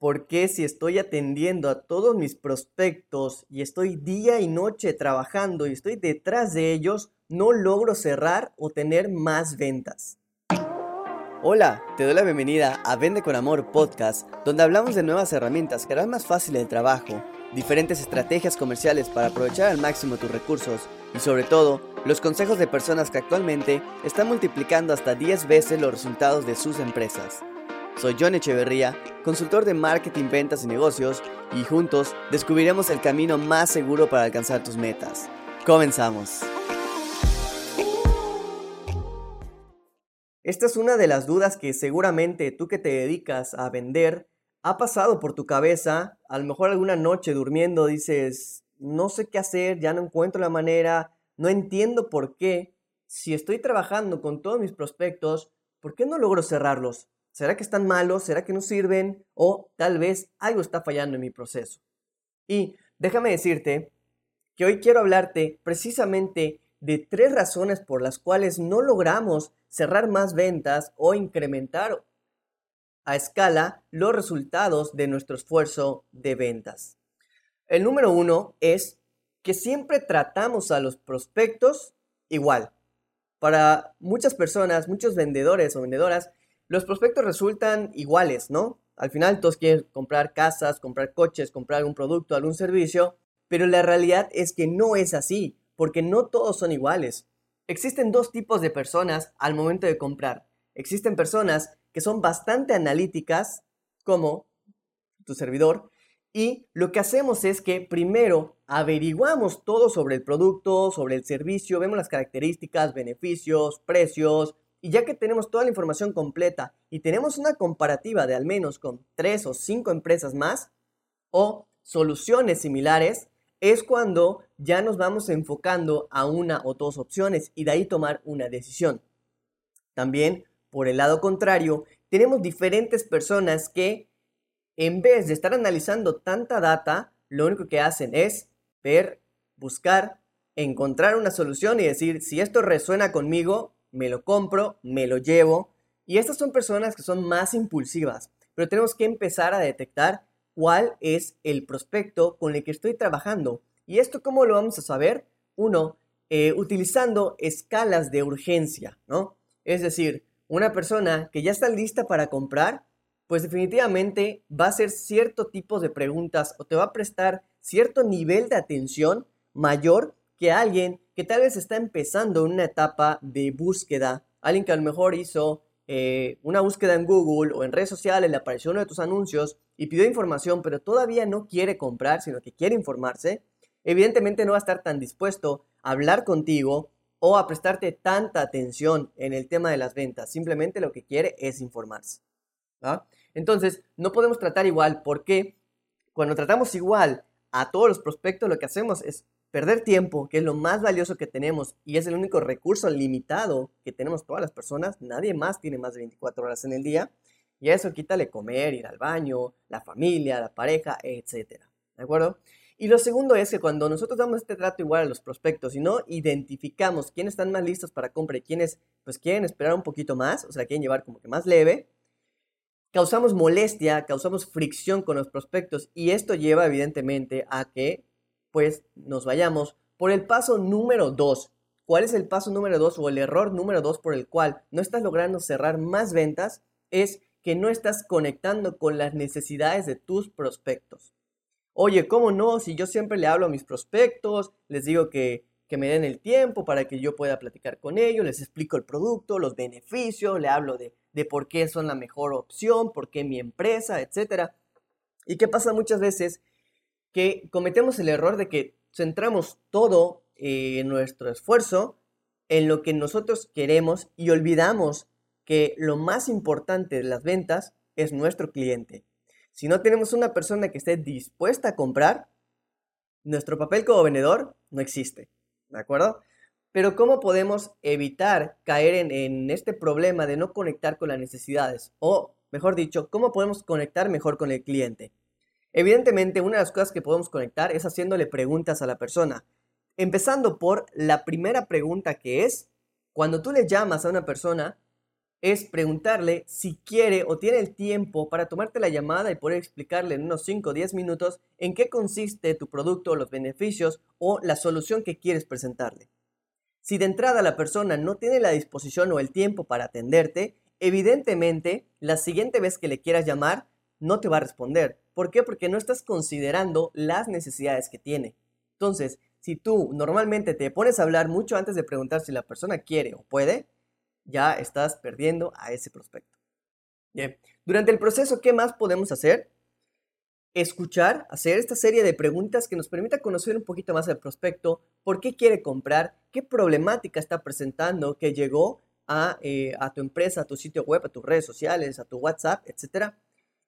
¿Por qué si estoy atendiendo a todos mis prospectos y estoy día y noche trabajando y estoy detrás de ellos, no logro cerrar o tener más ventas? Hola, te doy la bienvenida a Vende con Amor podcast, donde hablamos de nuevas herramientas que harán más fácil el trabajo, diferentes estrategias comerciales para aprovechar al máximo tus recursos y sobre todo, los consejos de personas que actualmente están multiplicando hasta 10 veces los resultados de sus empresas. Soy John Echeverría, consultor de marketing, ventas y negocios, y juntos descubriremos el camino más seguro para alcanzar tus metas. Comenzamos. Esta es una de las dudas que seguramente tú que te dedicas a vender ha pasado por tu cabeza. A lo mejor alguna noche durmiendo dices, no sé qué hacer, ya no encuentro la manera, no entiendo por qué. Si estoy trabajando con todos mis prospectos, ¿por qué no logro cerrarlos? ¿Será que están malos? ¿Será que no sirven? O tal vez algo está fallando en mi proceso. Y déjame decirte que hoy quiero hablarte precisamente de tres razones por las cuales no logramos cerrar más ventas o incrementar a escala los resultados de nuestro esfuerzo de ventas. El número uno es que siempre tratamos a los prospectos igual. Para muchas personas, muchos vendedores o vendedoras, los prospectos resultan iguales, ¿no? Al final todos quieren comprar casas, comprar coches, comprar algún producto, algún servicio, pero la realidad es que no es así, porque no todos son iguales. Existen dos tipos de personas al momento de comprar. Existen personas que son bastante analíticas, como tu servidor, y lo que hacemos es que primero averiguamos todo sobre el producto, sobre el servicio, vemos las características, beneficios, precios, y ya que tenemos toda la información completa y tenemos una comparativa de al menos con tres o cinco empresas más o soluciones similares, es cuando ya nos vamos enfocando a una o dos opciones y de ahí tomar una decisión. También, por el lado contrario, tenemos diferentes personas que en vez de estar analizando tanta data, lo único que hacen es ver, buscar, encontrar una solución y decir, si esto resuena conmigo, me lo compro, me lo llevo. Y estas son personas que son más impulsivas, pero tenemos que empezar a detectar cuál es el prospecto con el que estoy trabajando. ¿Y esto cómo lo vamos a saber? Uno, eh, utilizando escalas de urgencia, ¿no? Es decir, una persona que ya está lista para comprar, pues definitivamente va a hacer cierto tipo de preguntas o te va a prestar cierto nivel de atención mayor que alguien que tal vez está empezando una etapa de búsqueda, alguien que a lo mejor hizo eh, una búsqueda en Google o en redes sociales, le apareció uno de tus anuncios y pidió información, pero todavía no quiere comprar, sino que quiere informarse, evidentemente no va a estar tan dispuesto a hablar contigo o a prestarte tanta atención en el tema de las ventas. Simplemente lo que quiere es informarse. Entonces, no podemos tratar igual porque cuando tratamos igual a todos los prospectos, lo que hacemos es perder tiempo, que es lo más valioso que tenemos y es el único recurso limitado que tenemos todas las personas, nadie más tiene más de 24 horas en el día, y a eso quítale comer, ir al baño, la familia, la pareja, etc. ¿De acuerdo? Y lo segundo es que cuando nosotros damos este trato igual a los prospectos y no identificamos quiénes están más listos para compra y quiénes pues quieren esperar un poquito más, o sea, quieren llevar como que más leve, causamos molestia, causamos fricción con los prospectos y esto lleva evidentemente a que pues nos vayamos por el paso número 2. ¿Cuál es el paso número 2 o el error número 2 por el cual no estás logrando cerrar más ventas? Es que no estás conectando con las necesidades de tus prospectos. Oye, ¿cómo no? Si yo siempre le hablo a mis prospectos, les digo que, que me den el tiempo para que yo pueda platicar con ellos, les explico el producto, los beneficios, le hablo de, de por qué son la mejor opción, por qué mi empresa, etc. ¿Y qué pasa muchas veces? Que cometemos el error de que centramos todo eh, nuestro esfuerzo en lo que nosotros queremos y olvidamos que lo más importante de las ventas es nuestro cliente. Si no tenemos una persona que esté dispuesta a comprar, nuestro papel como vendedor no existe. ¿De acuerdo? Pero ¿cómo podemos evitar caer en, en, este problema de no conectar con las necesidades? O, mejor dicho, ¿cómo podemos conectar mejor con el cliente? Evidentemente, una de las cosas que podemos conectar es haciéndole preguntas a la persona. Empezando por la primera pregunta que es, cuando tú le llamas a una persona, es preguntarle si quiere o tiene el tiempo para tomarte la llamada y poder explicarle en unos 5 o 10 minutos en qué consiste tu producto, los beneficios o la solución que quieres presentarle. Si de entrada la persona no tiene la disposición o el tiempo para atenderte, evidentemente la siguiente vez que le quieras llamar no te va a responder. ¿Por qué? Porque no estás considerando las necesidades que tiene. Entonces, si tú normalmente te pones a hablar mucho antes de preguntar si la persona quiere o puede, ya estás perdiendo a ese prospecto. Bien, durante el proceso, ¿qué más podemos hacer? Escuchar, hacer esta serie de preguntas que nos permita conocer un poquito más al prospecto, por qué quiere comprar, qué problemática está presentando que llegó a, eh, a tu empresa, a tu sitio web, a tus redes sociales, a tu WhatsApp, etc.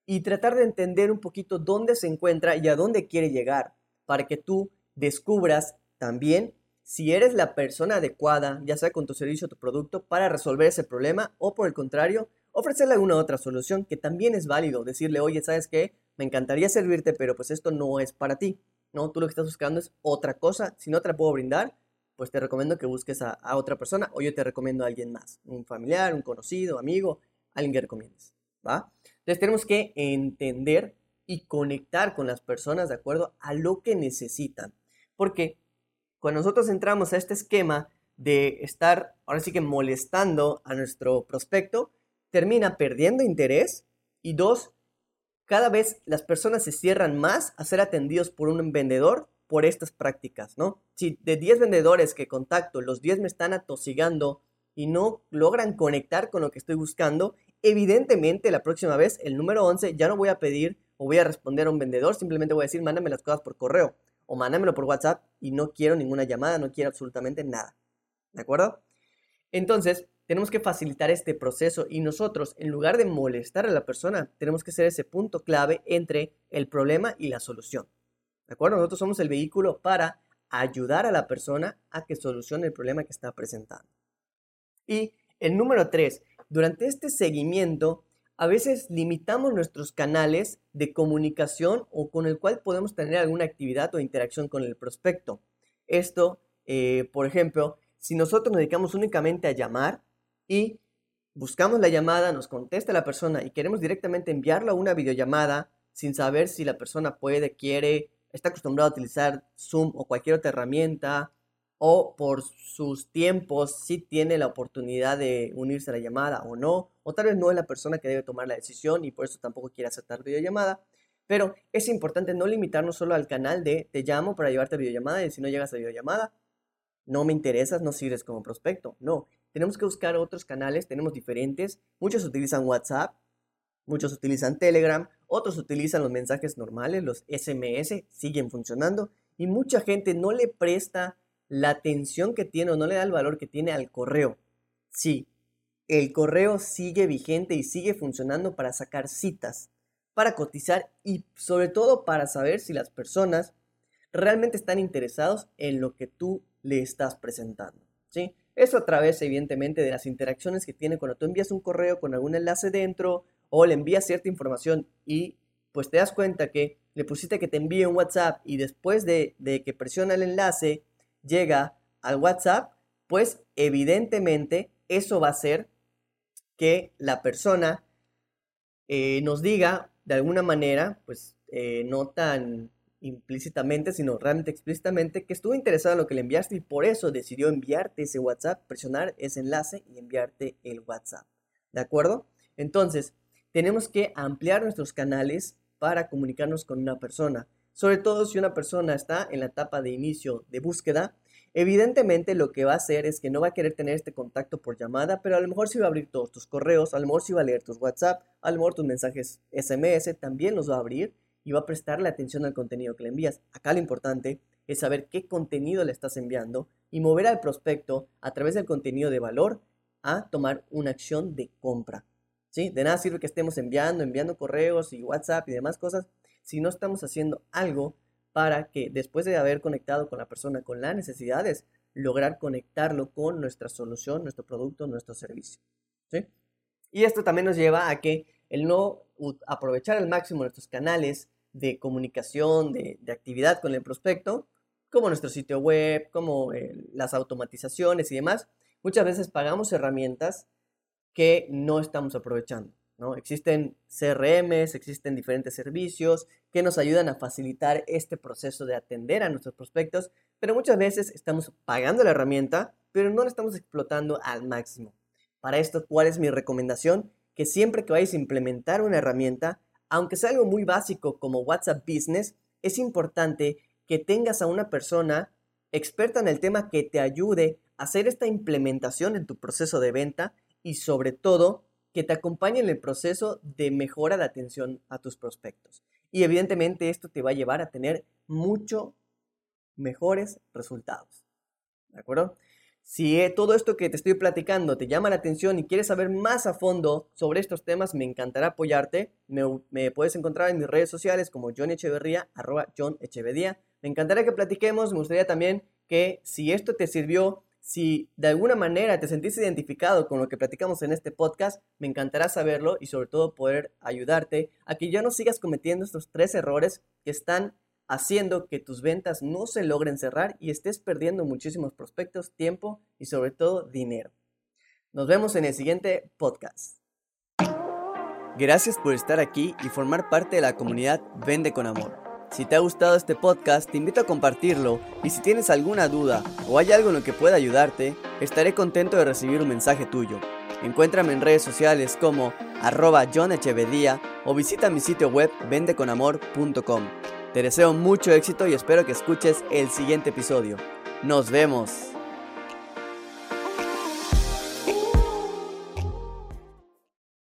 Y tratar de entender un poquito dónde se encuentra y a dónde quiere llegar para que tú descubras también si eres la persona adecuada, ya sea con tu servicio o tu producto, para resolver ese problema o por el contrario, ofrecerle alguna otra solución que también es válido. Decirle, oye, ¿sabes qué? Me encantaría servirte, pero pues esto no es para ti. No, tú lo que estás buscando es otra cosa. Si no te la puedo brindar, pues te recomiendo que busques a, a otra persona o yo te recomiendo a alguien más. Un familiar, un conocido, amigo, alguien que recomiendes. ¿Va? Entonces tenemos que entender y conectar con las personas de acuerdo a lo que necesitan. Porque cuando nosotros entramos a este esquema de estar, ahora sí que molestando a nuestro prospecto, termina perdiendo interés y dos, cada vez las personas se cierran más a ser atendidos por un vendedor por estas prácticas, ¿no? Si de 10 vendedores que contacto, los 10 me están atosigando y no logran conectar con lo que estoy buscando, evidentemente la próxima vez, el número 11, ya no voy a pedir o voy a responder a un vendedor, simplemente voy a decir, mándame las cosas por correo o mándamelo por WhatsApp y no quiero ninguna llamada, no quiero absolutamente nada. ¿De acuerdo? Entonces, tenemos que facilitar este proceso y nosotros, en lugar de molestar a la persona, tenemos que ser ese punto clave entre el problema y la solución. ¿De acuerdo? Nosotros somos el vehículo para ayudar a la persona a que solucione el problema que está presentando. Y el número tres, durante este seguimiento, a veces limitamos nuestros canales de comunicación o con el cual podemos tener alguna actividad o interacción con el prospecto. Esto, eh, por ejemplo, si nosotros nos dedicamos únicamente a llamar y buscamos la llamada, nos contesta la persona y queremos directamente enviarlo a una videollamada sin saber si la persona puede, quiere, está acostumbrado a utilizar Zoom o cualquier otra herramienta o por sus tiempos si tiene la oportunidad de unirse a la llamada o no, o tal vez no es la persona que debe tomar la decisión y por eso tampoco quiere aceptar videollamada. Pero es importante no limitarnos solo al canal de te llamo para llevarte a videollamada y si no llegas a videollamada, no me interesas, no sirves como prospecto. No, tenemos que buscar otros canales, tenemos diferentes. Muchos utilizan WhatsApp, muchos utilizan Telegram, otros utilizan los mensajes normales, los SMS, siguen funcionando y mucha gente no le presta la atención que tiene o no le da el valor que tiene al correo. Sí, el correo sigue vigente y sigue funcionando para sacar citas, para cotizar y sobre todo para saber si las personas realmente están interesados en lo que tú le estás presentando. ¿sí? Eso a través, evidentemente, de las interacciones que tiene cuando tú envías un correo con algún enlace dentro o le envías cierta información y pues te das cuenta que le pusiste que te envíe un WhatsApp y después de, de que presiona el enlace llega al WhatsApp, pues evidentemente eso va a hacer que la persona eh, nos diga de alguna manera, pues eh, no tan implícitamente, sino realmente explícitamente, que estuvo interesado en lo que le enviaste y por eso decidió enviarte ese WhatsApp, presionar ese enlace y enviarte el WhatsApp. ¿De acuerdo? Entonces, tenemos que ampliar nuestros canales para comunicarnos con una persona. Sobre todo si una persona está en la etapa de inicio de búsqueda, evidentemente lo que va a hacer es que no va a querer tener este contacto por llamada, pero a lo mejor sí va a abrir todos tus correos, a lo mejor sí va a leer tus WhatsApp, a lo mejor tus mensajes SMS, también los va a abrir y va a prestarle atención al contenido que le envías. Acá lo importante es saber qué contenido le estás enviando y mover al prospecto a través del contenido de valor a tomar una acción de compra. ¿Sí? De nada sirve que estemos enviando, enviando correos y WhatsApp y demás cosas si no estamos haciendo algo para que después de haber conectado con la persona con las necesidades, lograr conectarlo con nuestra solución, nuestro producto, nuestro servicio. Y esto también nos lleva a que el no aprovechar al máximo nuestros canales de comunicación, de, actividad con el prospecto, como nuestro sitio web, como eh, las automatizaciones y demás, muchas veces pagamos herramientas que no estamos aprovechando. Existen CRMs, existen diferentes servicios que nos ayudan a facilitar este proceso de atender a nuestros prospectos, pero muchas veces estamos pagando la herramienta, pero no la estamos explotando al máximo. Para esto, ¿cuál es mi recomendación? Que siempre que vayas a implementar una herramienta, aunque sea algo muy básico como WhatsApp Business, es importante que tengas a una persona experta en el tema que te ayude a hacer esta implementación en tu proceso de venta y sobre todo que te acompañe en el proceso de mejora de atención a tus prospectos. Y evidentemente esto te va a llevar a tener mucho mejores resultados. ¿De acuerdo? Si eh, todo esto que te estoy platicando te llama la atención y quieres saber más a fondo sobre estos temas, me encantará apoyarte. Me, puedes encontrar en mis redes sociales como John Echeverría, arroba John Echeverría. Me encantaría que platiquemos. Me gustaría también que si esto te sirvió, si de alguna manera te sentiste identificado con lo que platicamos en este podcast, me encantará saberlo y sobre todo poder ayudarte a que ya no sigas cometiendo estos tres errores que están haciendo que tus ventas no se logren cerrar y estés perdiendo muchísimos prospectos, tiempo y sobre todo dinero. Nos vemos en el siguiente podcast. Gracias por estar aquí y formar parte de la comunidad Vende con Amor. Si te ha gustado este podcast, te invito a compartirlo y si tienes alguna duda o hay algo en lo que pueda ayudarte, estaré contento de recibir un mensaje tuyo. Encuéntrame en redes sociales como arroba John o visita mi sitio web vendeconamor.com. Te deseo mucho éxito y espero que escuches el siguiente episodio. Nos vemos.